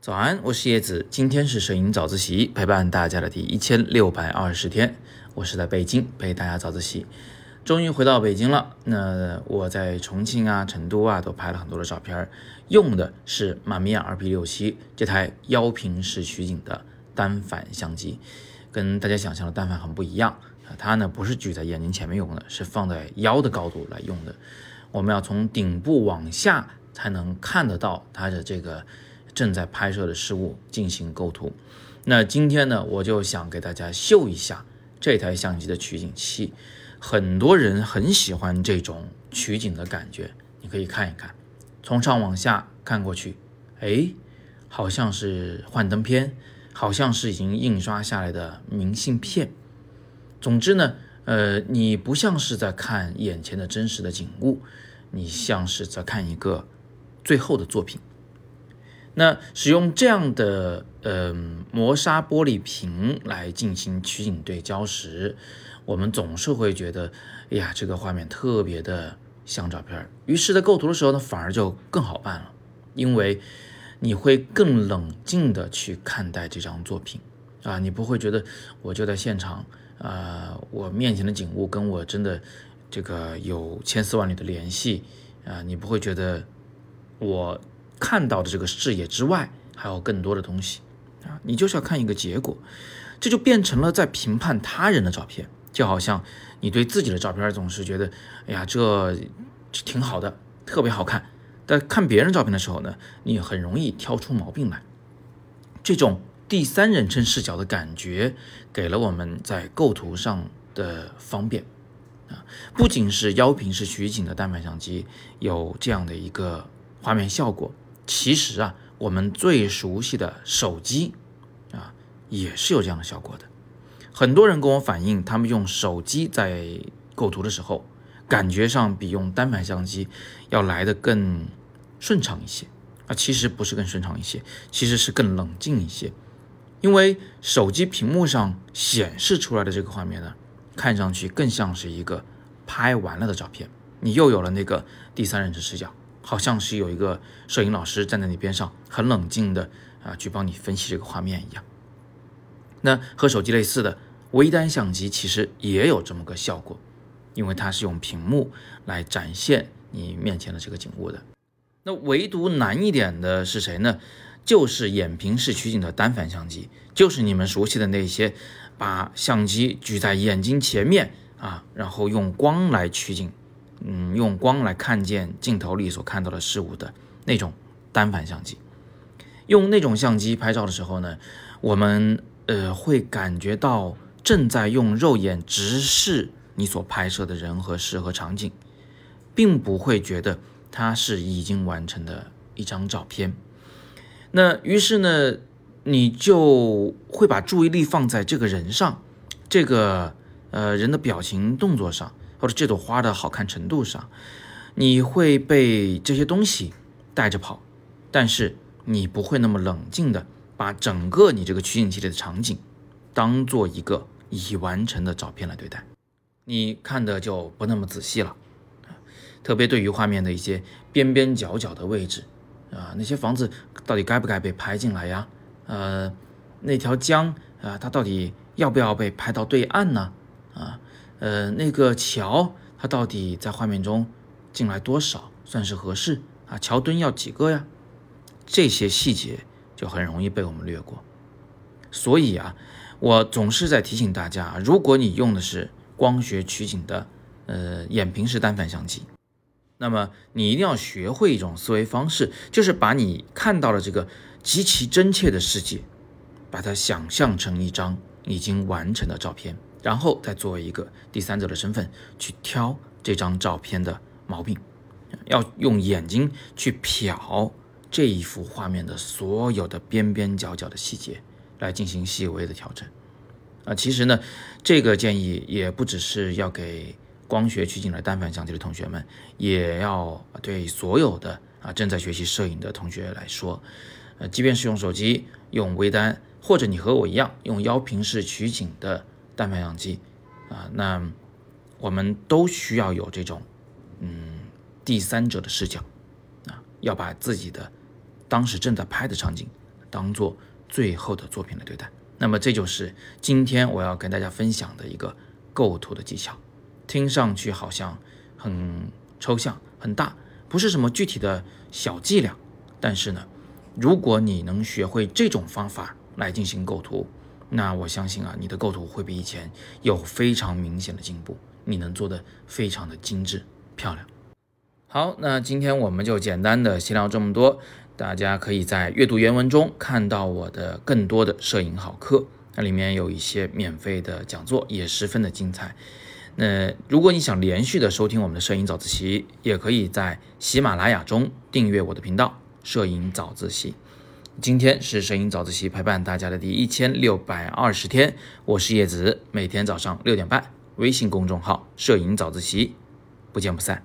早安，我是叶子，今天是摄影早自习陪伴大家的第一千六百二十天，我是在北京陪大家早自习，终于回到北京了。那我在重庆啊、成都啊都拍了很多的照片，用的是马米亚 RP 六七这台腰平式取景的单反相机，跟大家想象的单反很不一样，它呢不是举在眼睛前面用的，是放在腰的高度来用的，我们要从顶部往下才能看得到它的这个。正在拍摄的事物进行构图，那今天呢，我就想给大家秀一下这台相机的取景器。很多人很喜欢这种取景的感觉，你可以看一看，从上往下看过去，哎，好像是幻灯片，好像是已经印刷下来的明信片。总之呢，呃，你不像是在看眼前的真实的景物，你像是在看一个最后的作品。那使用这样的呃磨砂玻璃瓶来进行取景对焦时，我们总是会觉得，哎呀，这个画面特别的像照片。于是，在构图的时候呢，反而就更好办了，因为你会更冷静的去看待这张作品啊，你不会觉得我就在现场啊，我面前的景物跟我真的这个有千丝万缕的联系啊，你不会觉得我。看到的这个视野之外，还有更多的东西啊！你就是要看一个结果，这就变成了在评判他人的照片，就好像你对自己的照片总是觉得，哎呀，这挺好的，特别好看。但看别人照片的时候呢，你很容易挑出毛病来。这种第三人称视角的感觉，给了我们在构图上的方便啊！不仅是腰平式取景的单反相机有这样的一个画面效果。其实啊，我们最熟悉的手机啊，也是有这样的效果的。很多人跟我反映，他们用手机在构图的时候，感觉上比用单反相机要来的更顺畅一些啊。其实不是更顺畅一些，其实是更冷静一些。因为手机屏幕上显示出来的这个画面呢，看上去更像是一个拍完了的照片，你又有了那个第三人称视角。好像是有一个摄影老师站在你边上，很冷静的啊，去帮你分析这个画面一样。那和手机类似的微单相机其实也有这么个效果，因为它是用屏幕来展现你面前的这个景物的。那唯独难一点的是谁呢？就是眼平式取景的单反相机，就是你们熟悉的那些把相机举在眼睛前面啊，然后用光来取景。嗯，用光来看见镜头里所看到的事物的那种单反相机，用那种相机拍照的时候呢，我们呃会感觉到正在用肉眼直视你所拍摄的人和事和场景，并不会觉得它是已经完成的一张照片。那于是呢，你就会把注意力放在这个人上，这个呃人的表情动作上。或者这朵花的好看程度上，你会被这些东西带着跑，但是你不会那么冷静的把整个你这个取景器里的场景当做一个已完成的照片来对待，你看的就不那么仔细了。特别对于画面的一些边边角角的位置啊，那些房子到底该不该被拍进来呀？呃，那条江啊，它到底要不要被拍到对岸呢？啊？呃，那个桥它到底在画面中进来多少算是合适啊？桥墩要几个呀？这些细节就很容易被我们略过。所以啊，我总是在提醒大家，如果你用的是光学取景的呃眼平式单反相机，那么你一定要学会一种思维方式，就是把你看到的这个极其真切的世界，把它想象成一张已经完成的照片。然后再作为一个第三者的身份去挑这张照片的毛病，要用眼睛去瞟这一幅画面的所有的边边角角的细节，来进行细微的调整。啊，其实呢，这个建议也不只是要给光学取景的单反相机的同学们，也要对所有的啊正在学习摄影的同学来说。呃，即便是用手机、用微单，或者你和我一样用腰平式取景的。单反相机啊，那我们都需要有这种嗯第三者的视角啊，要把自己的当时正在拍的场景当做最后的作品来对待。那么这就是今天我要跟大家分享的一个构图的技巧。听上去好像很抽象、很大，不是什么具体的小伎俩。但是呢，如果你能学会这种方法来进行构图，那我相信啊，你的构图会比以前有非常明显的进步，你能做的非常的精致漂亮。好，那今天我们就简单的先聊这么多。大家可以在阅读原文中看到我的更多的摄影好课，那里面有一些免费的讲座，也十分的精彩。那如果你想连续的收听我们的摄影早自习，也可以在喜马拉雅中订阅我的频道“摄影早自习”。今天是摄影早自习陪伴大家的第一千六百二十天，我是叶子，每天早上六点半，微信公众号“摄影早自习”，不见不散。